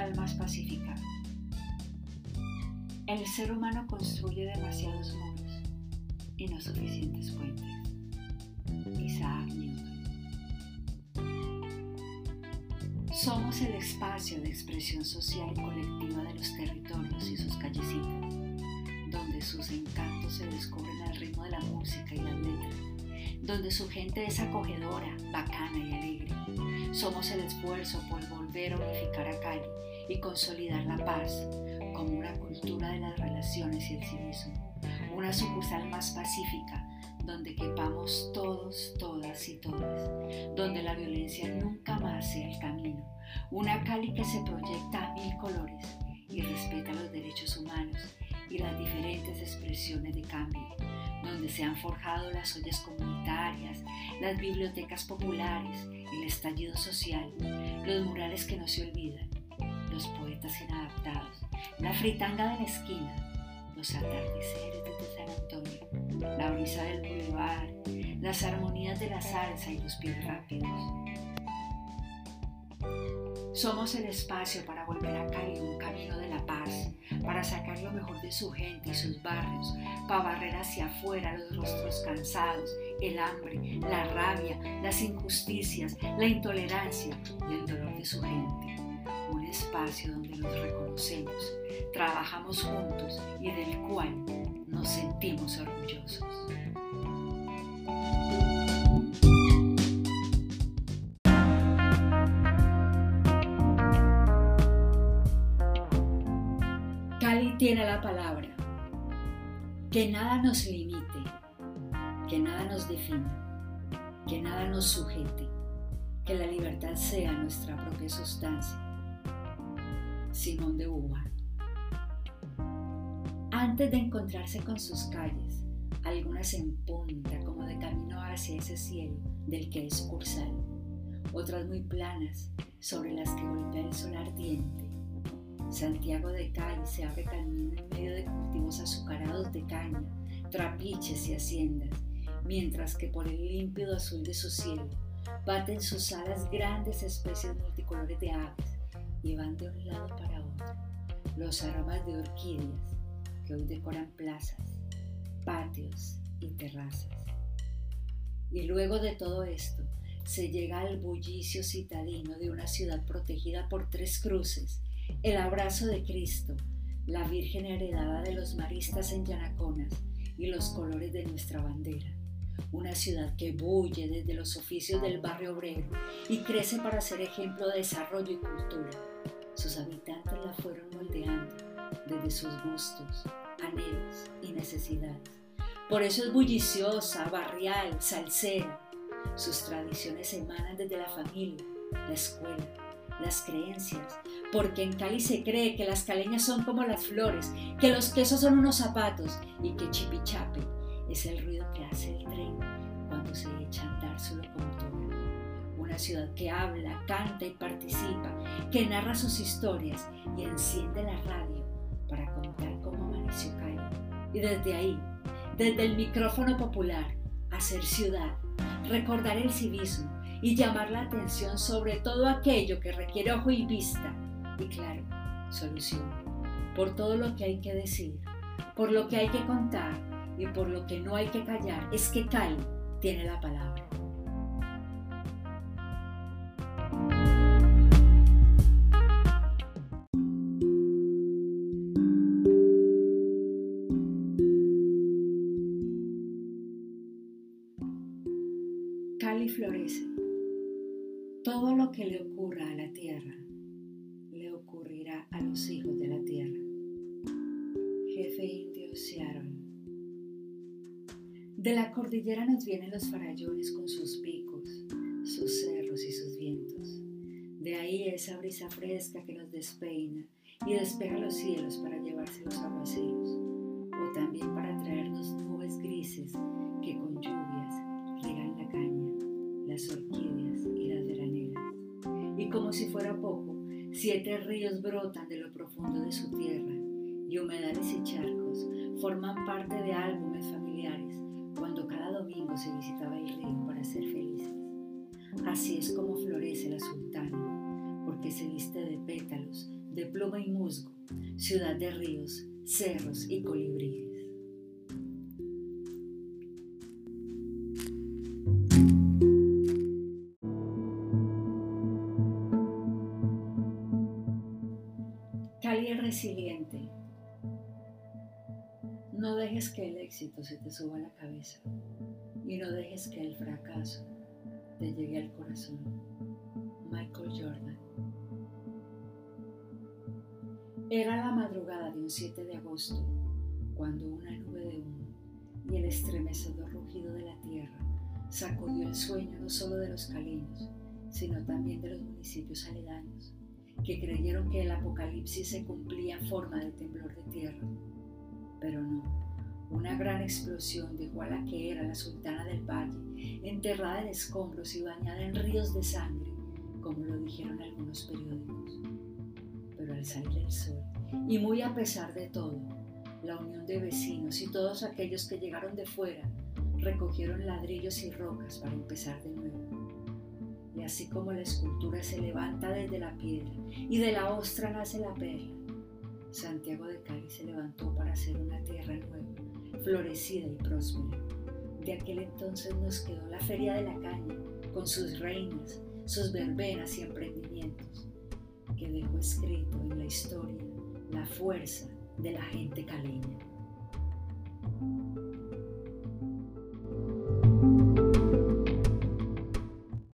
almas pacíficas. El ser humano construye demasiados muros y no suficientes puentes. Isaac Newton. Somos el espacio de expresión social y colectiva de los territorios y sus callecitas, donde sus encantos se descubren al ritmo de la música y las letras, donde su gente es acogedora, bacana y alegre. Somos el esfuerzo por volver a unificar a Cali y consolidar la paz como una cultura de las relaciones y el civismo, una sucursal más pacífica donde quepamos todos, todas y todas, donde la violencia nunca más sea el camino, una Cali que se proyecta a mil colores y respeta los derechos humanos y las diferentes expresiones de cambio, donde se han forjado las ollas comunitarias, las bibliotecas populares, el estallido social, los murales que no se olvidan, los poetas inadaptados, la fritanga de la esquina, los atardeceres desde San Antonio, la brisa del bulevar, las armonías de la salsa y los pies rápidos. Somos el espacio para volver a Cali un camino de la paz, para sacar lo mejor de su gente y sus barrios, para barrer hacia afuera los rostros cansados, el hambre, la rabia, las injusticias, la intolerancia y el dolor de su gente. Un espacio donde nos reconocemos, trabajamos juntos y del cual nos sentimos orgullosos. Cali tiene la palabra. Que nada nos limite, que nada nos defina, que nada nos sujete, que la libertad sea nuestra propia sustancia. Simón de Beauvoir. Antes de encontrarse con sus calles, algunas en punta como de camino hacia ese cielo del que es cursal, otras muy planas sobre las que golpea el sol ardiente. Santiago de Cali se abre camino en medio de cultivos azucarados de caña, trapiches y haciendas, mientras que por el límpido azul de su cielo baten sus alas grandes especies multicolores de aves y van de un lado para otro los aromas de orquídeas que hoy decoran plazas, patios y terrazas. Y luego de todo esto, se llega al bullicio citadino de una ciudad protegida por tres cruces, el abrazo de Cristo, la Virgen heredada de los maristas en Yanaconas y los colores de nuestra bandera. Una ciudad que bulle desde los oficios del barrio obrero y crece para ser ejemplo de desarrollo y cultura. Sus habitantes la fueron moldeando desde sus gustos, anhelos y necesidades. Por eso es bulliciosa, barrial, salsera. Sus tradiciones emanan desde la familia, la escuela, las creencias, porque en Cali se cree que las caleñas son como las flores, que los quesos son unos zapatos y que chipichape es el ruido que hace el tren cuando se echa a andar su locomotora. Una ciudad que habla, canta y participa, que narra sus historias y enciende la radio para contar cómo amaneció Cali. Y desde ahí, desde el micrófono popular, hacer ciudad, recordar el civismo, y llamar la atención sobre todo aquello que requiere ojo y vista y claro, solución, por todo lo que hay que decir, por lo que hay que contar y por lo que no hay que callar, es que Cali tiene la palabra. Cali florece. Todo lo que le ocurra a la tierra le ocurrirá a los hijos de la tierra. Jefe indio Seattle. De la cordillera nos vienen los farallones con sus picos, sus cerros y sus vientos. De ahí esa brisa fresca que nos despeina y despeja los cielos para llevarse los aguaceros, fuera poco, siete ríos brotan de lo profundo de su tierra y humedales y charcos forman parte de álbumes familiares cuando cada domingo se visitaba el río para ser felices. Así es como florece la sultana, porque se viste de pétalos de pluma y musgo, ciudad de ríos, cerros y colibríes. Cali es resiliente. No dejes que el éxito se te suba a la cabeza y no dejes que el fracaso te llegue al corazón. Michael Jordan. Era la madrugada de un 7 de agosto cuando una nube de humo y el estremecedor rugido de la tierra sacudió el sueño no solo de los caleños, sino también de los municipios aledaños, que creyeron que el apocalipsis se cumplía en forma de temblor de tierra. Pero no, una gran explosión dejó a la que era la sultana del valle, enterrada en escombros y bañada en ríos de sangre, como lo dijeron algunos periódicos. Pero al salir el sol, y muy a pesar de todo, la unión de vecinos y todos aquellos que llegaron de fuera recogieron ladrillos y rocas para empezar de nuevo. Y así como la escultura se levanta desde la piedra y de la ostra nace la perla, Santiago de Cali se levantó para hacer una tierra nueva, florecida y próspera. De aquel entonces nos quedó la Feria de la Caña, con sus reinas, sus verbenas y emprendimientos, que dejó escrito en la historia la fuerza de la gente caleña.